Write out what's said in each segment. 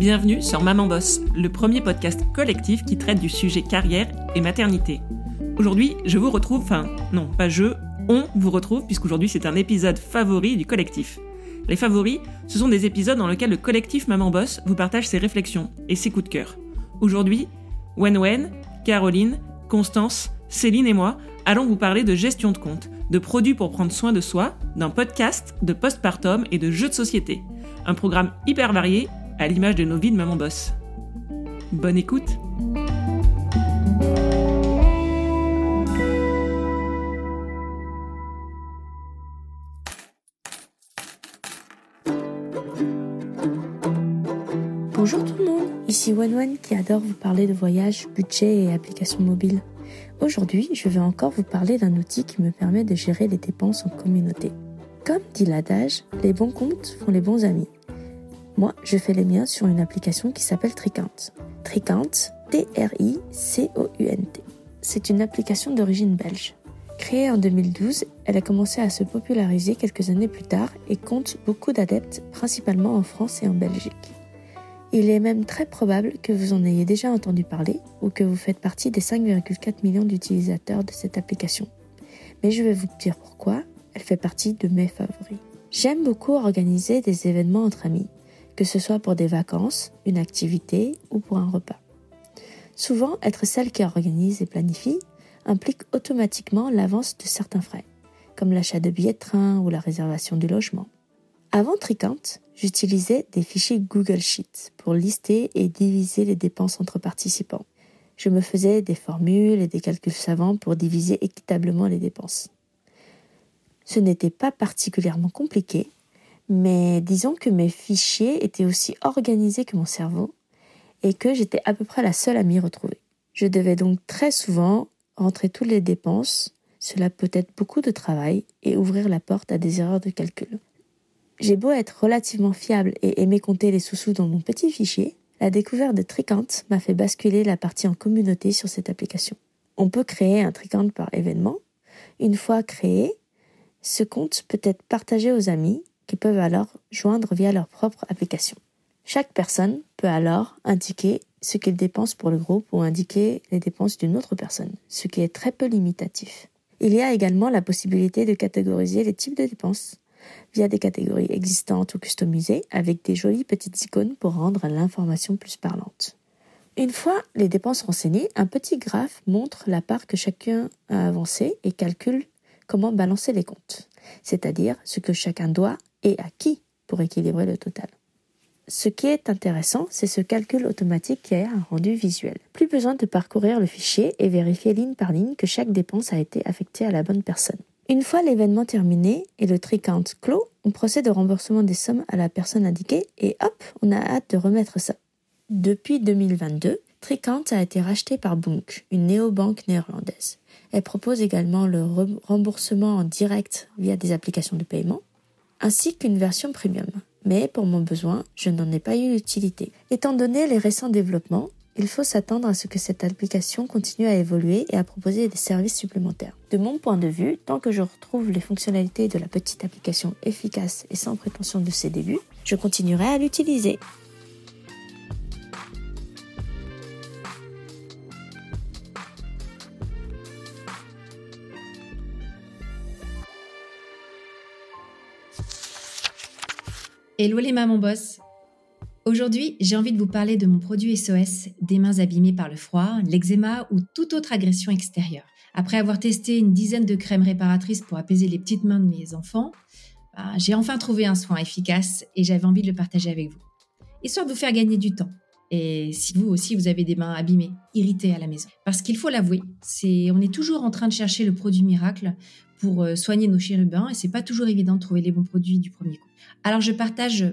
Bienvenue sur Maman Boss, le premier podcast collectif qui traite du sujet carrière et maternité. Aujourd'hui, je vous retrouve, enfin non, pas je, on vous retrouve puisqu'aujourd'hui c'est un épisode favori du collectif. Les favoris, ce sont des épisodes dans lesquels le collectif Maman Boss vous partage ses réflexions et ses coups de cœur. Aujourd'hui, Wen Wen, Caroline, Constance, Céline et moi allons vous parler de gestion de compte, de produits pour prendre soin de soi, d'un podcast, de postpartum et de jeux de société. Un programme hyper varié à l'image de nos vies de maman boss. Bonne écoute Bonjour tout le monde, ici Wen qui adore vous parler de voyage, budget et applications mobiles. Aujourd'hui, je vais encore vous parler d'un outil qui me permet de gérer les dépenses en communauté. Comme dit l'adage, les bons comptes font les bons amis. Moi, je fais les miens sur une application qui s'appelle Tricount. Tricount, T-R-I-C-O-U-N-T. C'est une application d'origine belge. Créée en 2012, elle a commencé à se populariser quelques années plus tard et compte beaucoup d'adeptes, principalement en France et en Belgique. Il est même très probable que vous en ayez déjà entendu parler ou que vous faites partie des 5,4 millions d'utilisateurs de cette application. Mais je vais vous dire pourquoi, elle fait partie de mes favoris. J'aime beaucoup organiser des événements entre amis, que ce soit pour des vacances, une activité ou pour un repas. Souvent, être celle qui organise et planifie implique automatiquement l'avance de certains frais, comme l'achat de billets de train ou la réservation du logement. Avant Tricount, j'utilisais des fichiers Google Sheets pour lister et diviser les dépenses entre participants. Je me faisais des formules et des calculs savants pour diviser équitablement les dépenses. Ce n'était pas particulièrement compliqué, mais disons que mes fichiers étaient aussi organisés que mon cerveau et que j'étais à peu près la seule à m'y retrouver. Je devais donc très souvent rentrer toutes les dépenses, cela peut être beaucoup de travail, et ouvrir la porte à des erreurs de calcul. J'ai beau être relativement fiable et aimer compter les sous-sous dans mon petit fichier, la découverte de Tricount m'a fait basculer la partie en communauté sur cette application. On peut créer un Tricount par événement. Une fois créé, ce compte peut être partagé aux amis qui peuvent alors joindre via leur propre application. Chaque personne peut alors indiquer ce qu'il dépense pour le groupe ou indiquer les dépenses d'une autre personne, ce qui est très peu limitatif. Il y a également la possibilité de catégoriser les types de dépenses via des catégories existantes ou customisées avec des jolies petites icônes pour rendre l'information plus parlante. Une fois les dépenses renseignées, un petit graphe montre la part que chacun a avancée et calcule comment balancer les comptes, c'est-à-dire ce que chacun doit et à qui pour équilibrer le total. Ce qui est intéressant, c'est ce calcul automatique qui a un rendu visuel. Plus besoin de parcourir le fichier et vérifier ligne par ligne que chaque dépense a été affectée à la bonne personne. Une fois l'événement terminé et le tricount clos, on procède au remboursement des sommes à la personne indiquée et hop, on a hâte de remettre ça. Depuis 2022, Tricount a été racheté par Bunk, une néobanque néerlandaise. Elle propose également le remboursement en direct via des applications de paiement, ainsi qu'une version premium. Mais pour mon besoin, je n'en ai pas eu l'utilité. Étant donné les récents développements, il faut s'attendre à ce que cette application continue à évoluer et à proposer des services supplémentaires. De mon point de vue, tant que je retrouve les fonctionnalités de la petite application efficace et sans prétention de ses débuts, je continuerai à l'utiliser. Hello les mamans boss Aujourd'hui, j'ai envie de vous parler de mon produit SOS des mains abîmées par le froid, l'eczéma ou toute autre agression extérieure. Après avoir testé une dizaine de crèmes réparatrices pour apaiser les petites mains de mes enfants, bah, j'ai enfin trouvé un soin efficace et j'avais envie de le partager avec vous. Histoire de vous faire gagner du temps. Et si vous aussi vous avez des mains abîmées, irritées à la maison. Parce qu'il faut l'avouer, c'est on est toujours en train de chercher le produit miracle pour euh, soigner nos chérubins et c'est pas toujours évident de trouver les bons produits du premier coup. Alors je partage euh,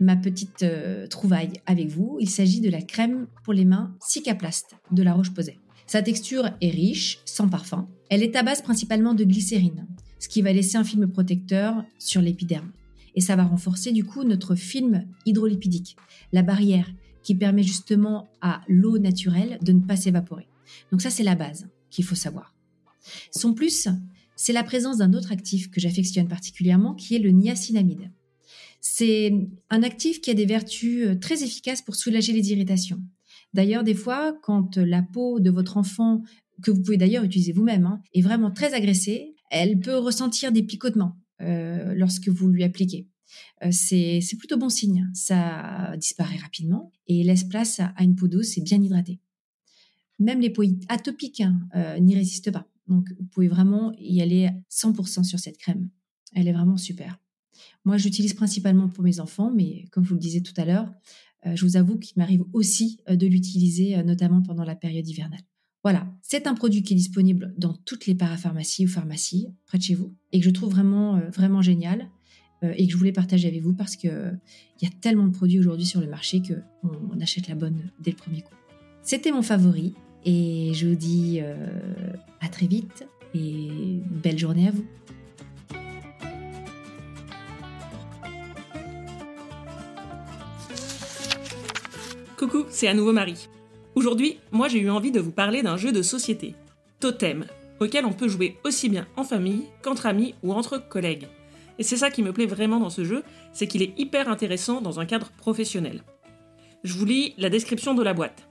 ma petite euh, trouvaille avec vous. Il s'agit de la crème pour les mains Cicaplast de la Roche-Posay. Sa texture est riche, sans parfum. Elle est à base principalement de glycérine, ce qui va laisser un film protecteur sur l'épiderme. Et ça va renforcer du coup notre film hydrolipidique, la barrière qui permet justement à l'eau naturelle de ne pas s'évaporer. Donc ça c'est la base qu'il faut savoir. Son plus, c'est la présence d'un autre actif que j'affectionne particulièrement qui est le niacinamide. C'est un actif qui a des vertus euh, très efficaces pour soulager les irritations. D'ailleurs, des fois, quand la peau de votre enfant, que vous pouvez d'ailleurs utiliser vous-même, hein, est vraiment très agressée, elle peut ressentir des picotements euh, lorsque vous lui appliquez. Euh, c'est plutôt bon signe. Ça disparaît rapidement et laisse place à, une peau douce et bien hydratée. Même les peaux atopiques hein, n'y résistent pas. Donc, vous pouvez vraiment y aller 100% sur cette crème. Elle est vraiment super. Moi, j'utilise principalement pour mes enfants, mais comme je vous le disais tout à l'heure, je vous avoue qu'il m'arrive aussi de l'utiliser, notamment pendant la période hivernale. Voilà, c'est un produit qui est disponible dans toutes les parapharmacies ou pharmacies près de chez vous et que je trouve vraiment, euh, vraiment génial euh, et que je voulais partager avec vous parce qu'il y a tellement de produits aujourd'hui sur le marché qu'on on achète la bonne dès le premier coup. C'était mon favori et je vous dis euh, à très vite et belle journée à vous. Coucou, c'est à nouveau Marie. Aujourd'hui, moi j'ai eu envie de vous parler d'un jeu de société, Totem, auquel on peut jouer aussi bien en famille qu'entre amis ou entre collègues. Et c'est ça qui me plaît vraiment dans ce jeu, c'est qu'il est hyper intéressant dans un cadre professionnel. Je vous lis la description de la boîte.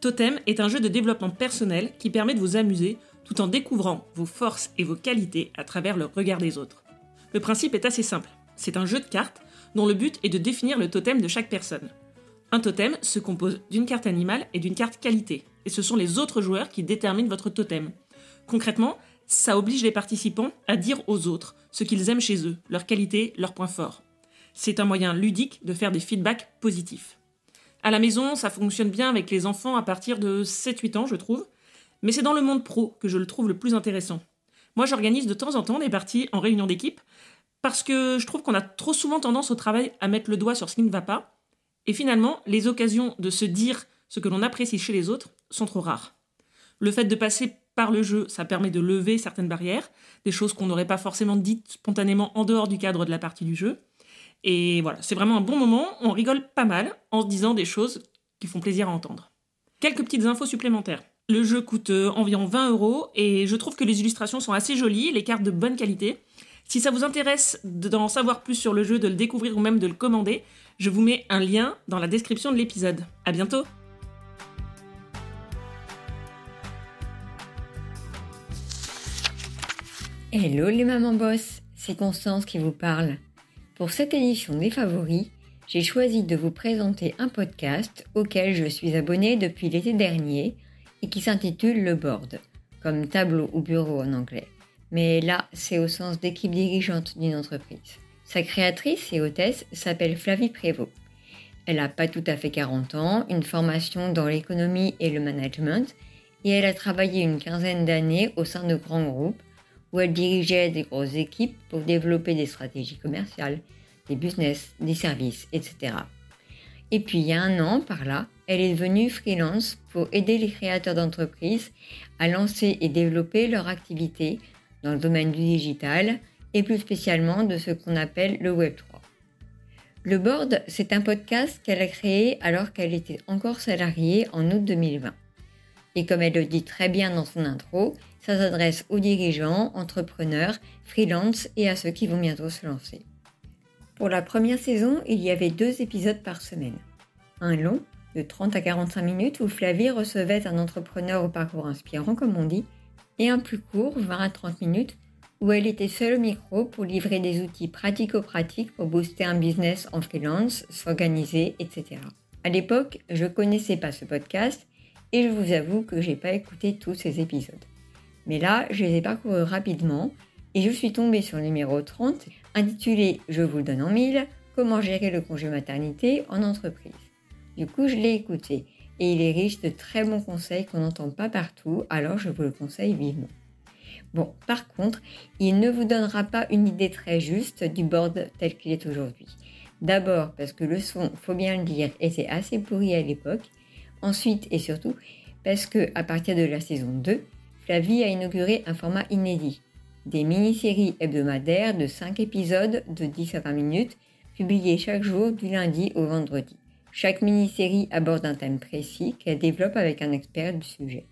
Totem est un jeu de développement personnel qui permet de vous amuser tout en découvrant vos forces et vos qualités à travers le regard des autres. Le principe est assez simple. C'est un jeu de cartes dont le but est de définir le totem de chaque personne. Un totem se compose d'une carte animale et d'une carte qualité, et ce sont les autres joueurs qui déterminent votre totem. Concrètement, ça oblige les participants à dire aux autres ce qu'ils aiment chez eux, leurs qualités, leurs points forts. C'est un moyen ludique de faire des feedbacks positifs. À la maison, ça fonctionne bien avec les enfants à partir de 7-8 ans, je trouve, mais c'est dans le monde pro que je le trouve le plus intéressant. Moi, j'organise de temps en temps des parties en réunion d'équipe parce que je trouve qu'on a trop souvent tendance au travail à mettre le doigt sur ce qui ne va pas et finalement, les occasions de se dire ce que l'on apprécie chez les autres sont trop rares. Le fait de passer par le jeu, ça permet de lever certaines barrières, des choses qu'on n'aurait pas forcément dites spontanément en dehors du cadre de la partie du jeu. Et voilà, c'est vraiment un bon moment, on rigole pas mal en se disant des choses qui font plaisir à entendre. Quelques petites infos supplémentaires. Le jeu coûte euh, environ 20 euros et je trouve que les illustrations sont assez jolies, les cartes de bonne qualité. Si ça vous intéresse d'en savoir plus sur le jeu, de le découvrir ou même de le commander, je vous mets un lien dans la description de l'épisode. À bientôt! Hello les mamans boss, c'est Constance qui vous parle. Pour cette édition des favoris, j'ai choisi de vous présenter un podcast auquel je suis abonnée depuis l'été dernier et qui s'intitule Le Board, comme tableau ou bureau en anglais. Mais là, c'est au sens d'équipe dirigeante d'une entreprise. Sa créatrice et hôtesse s'appelle Flavie Prévost. Elle n'a pas tout à fait 40 ans, une formation dans l'économie et le management, et elle a travaillé une quinzaine d'années au sein de grands groupes où elle dirigeait des grosses équipes pour développer des stratégies commerciales, des business, des services, etc. Et puis il y a un an, par là, elle est devenue freelance pour aider les créateurs d'entreprises à lancer et développer leur activité dans le domaine du digital, et plus spécialement de ce qu'on appelle le Web 3. Le Board, c'est un podcast qu'elle a créé alors qu'elle était encore salariée en août 2020. Et comme elle le dit très bien dans son intro, ça s'adresse aux dirigeants, entrepreneurs, freelance et à ceux qui vont bientôt se lancer. Pour la première saison, il y avait deux épisodes par semaine. Un long, de 30 à 45 minutes, où Flavie recevait un entrepreneur au parcours inspirant, comme on dit, et un plus court, 20 à 30 minutes, où elle était seule au micro pour livrer des outils pratico-pratiques pour booster un business en freelance, s'organiser, etc. À l'époque, je ne connaissais pas ce podcast et je vous avoue que j'ai pas écouté tous ces épisodes. Mais là, je les ai parcourus rapidement et je suis tombée sur le numéro 30 intitulé Je vous le donne en mille, comment gérer le congé maternité en entreprise. Du coup, je l'ai écouté et il est riche de très bons conseils qu'on n'entend pas partout, alors je vous le conseille vivement. Bon, par contre, il ne vous donnera pas une idée très juste du board tel qu'il est aujourd'hui. D'abord parce que le son, faut bien le dire, était assez pourri à l'époque. Ensuite et surtout parce que à partir de la saison 2, Flavie a inauguré un format inédit. Des mini-séries hebdomadaires de 5 épisodes de 10 à 20 minutes, publiées chaque jour du lundi au vendredi. Chaque mini-série aborde un thème précis qu'elle développe avec un expert du sujet.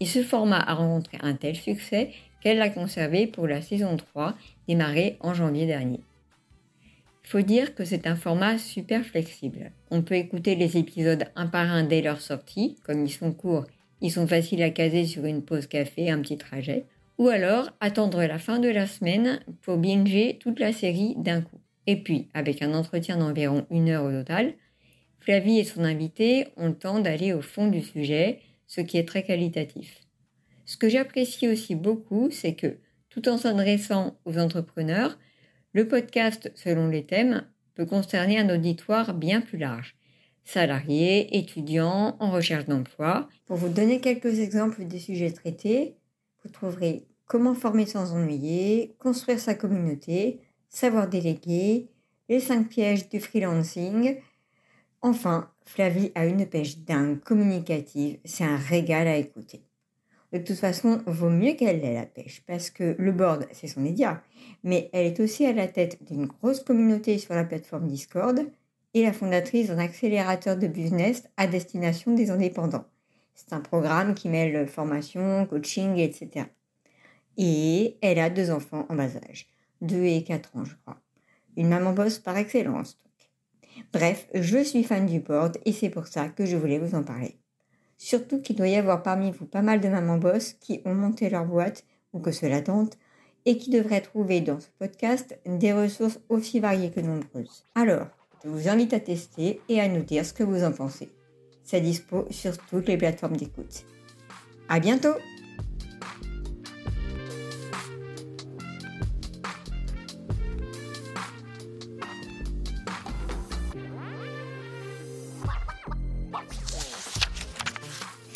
Et ce format a rencontré un tel succès qu'elle l'a conservé pour la saison 3, démarrée en janvier dernier. Faut dire que c'est un format super flexible. On peut écouter les épisodes un par un dès leur sortie, comme ils sont courts, ils sont faciles à caser sur une pause café, un petit trajet, ou alors attendre la fin de la semaine pour binger toute la série d'un coup. Et puis, avec un entretien d'environ une heure au total, Flavie et son invité ont le temps d'aller au fond du sujet, ce qui est très qualitatif. Ce que j'apprécie aussi beaucoup, c'est que, tout en s'adressant aux entrepreneurs, le podcast, selon les thèmes, peut concerner un auditoire bien plus large. Salariés, étudiants, en recherche d'emploi. Pour vous donner quelques exemples des sujets traités, vous trouverez comment former sans ennuyer, construire sa communauté, savoir déléguer, les cinq pièges du freelancing, Enfin, Flavie a une pêche dingue, communicative, c'est un régal à écouter. De toute façon, vaut mieux qu'elle ait la pêche, parce que le board, c'est son média, mais elle est aussi à la tête d'une grosse communauté sur la plateforme Discord et la fondatrice d'un accélérateur de business à destination des indépendants. C'est un programme qui mêle formation, coaching, etc. Et elle a deux enfants en bas âge, 2 et 4 ans, je crois. Une maman bosse par excellence. Bref, je suis fan du board et c'est pour ça que je voulais vous en parler. Surtout qu'il doit y avoir parmi vous pas mal de mamans boss qui ont monté leur boîte ou que cela tente et qui devraient trouver dans ce podcast des ressources aussi variées que nombreuses. Alors, je vous invite à tester et à nous dire ce que vous en pensez. C'est dispo sur toutes les plateformes d'écoute. À bientôt!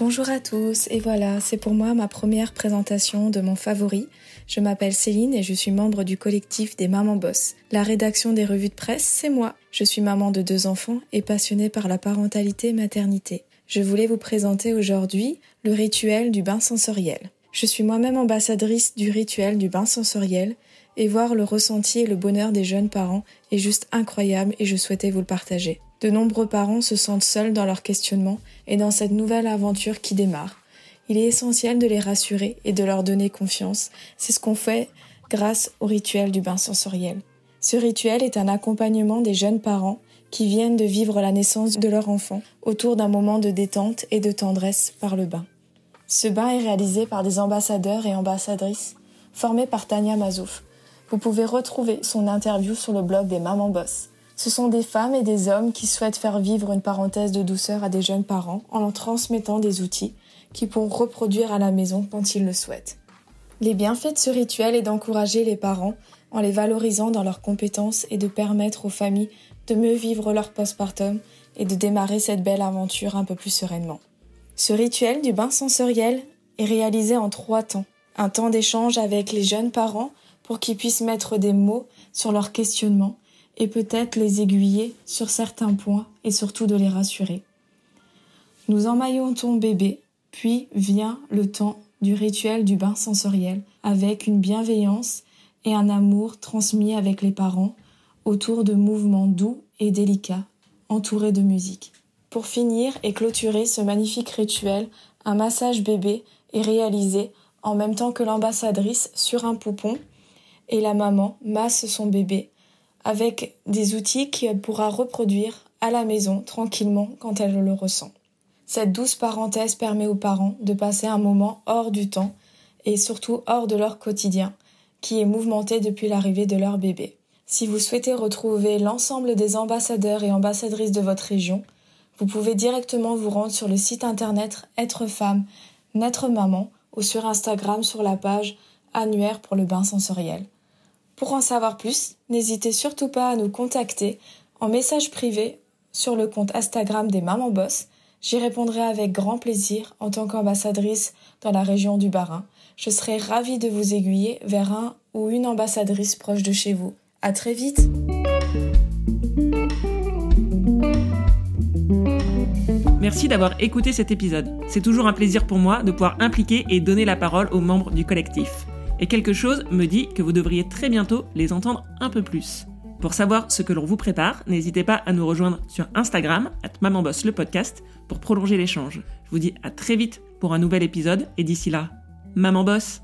Bonjour à tous, et voilà, c'est pour moi ma première présentation de mon favori. Je m'appelle Céline et je suis membre du collectif des Mamans Boss. La rédaction des revues de presse, c'est moi. Je suis maman de deux enfants et passionnée par la parentalité maternité. Je voulais vous présenter aujourd'hui le rituel du bain sensoriel. Je suis moi-même ambassadrice du rituel du bain sensoriel et voir le ressenti et le bonheur des jeunes parents est juste incroyable et je souhaitais vous le partager. De nombreux parents se sentent seuls dans leur questionnement et dans cette nouvelle aventure qui démarre. Il est essentiel de les rassurer et de leur donner confiance. C'est ce qu'on fait grâce au rituel du bain sensoriel. Ce rituel est un accompagnement des jeunes parents qui viennent de vivre la naissance de leur enfant autour d'un moment de détente et de tendresse par le bain. Ce bain est réalisé par des ambassadeurs et ambassadrices formés par Tania Mazouf. Vous pouvez retrouver son interview sur le blog des Mamans Boss. Ce sont des femmes et des hommes qui souhaitent faire vivre une parenthèse de douceur à des jeunes parents en leur transmettant des outils qui pourront reproduire à la maison quand ils le souhaitent. Les bienfaits de ce rituel est d'encourager les parents en les valorisant dans leurs compétences et de permettre aux familles de mieux vivre leur postpartum et de démarrer cette belle aventure un peu plus sereinement. Ce rituel du bain sensoriel est réalisé en trois temps. Un temps d'échange avec les jeunes parents pour qu'ils puissent mettre des mots sur leurs questionnements et peut-être les aiguiller sur certains points et surtout de les rassurer. Nous emmaillons ton bébé, puis vient le temps du rituel du bain sensoriel avec une bienveillance et un amour transmis avec les parents autour de mouvements doux et délicats entourés de musique. Pour finir et clôturer ce magnifique rituel, un massage bébé est réalisé en même temps que l'ambassadrice sur un poupon et la maman masse son bébé avec des outils qu'elle pourra reproduire à la maison tranquillement quand elle le ressent. Cette douce parenthèse permet aux parents de passer un moment hors du temps et surtout hors de leur quotidien, qui est mouvementé depuis l'arrivée de leur bébé. Si vous souhaitez retrouver l'ensemble des ambassadeurs et ambassadrices de votre région, vous pouvez directement vous rendre sur le site internet Être femme, Naître maman ou sur Instagram sur la page annuaire pour le bain sensoriel. Pour en savoir plus, n'hésitez surtout pas à nous contacter en message privé sur le compte Instagram des Mamans Boss. J'y répondrai avec grand plaisir en tant qu'ambassadrice dans la région du Bas-Rhin. Je serai ravie de vous aiguiller vers un ou une ambassadrice proche de chez vous. À très vite! Merci d'avoir écouté cet épisode. C'est toujours un plaisir pour moi de pouvoir impliquer et donner la parole aux membres du collectif et quelque chose me dit que vous devriez très bientôt les entendre un peu plus. Pour savoir ce que l'on vous prépare, n'hésitez pas à nous rejoindre sur Instagram, at Mamanboss le podcast, pour prolonger l'échange. Je vous dis à très vite pour un nouvel épisode, et d'ici là, Maman Boss!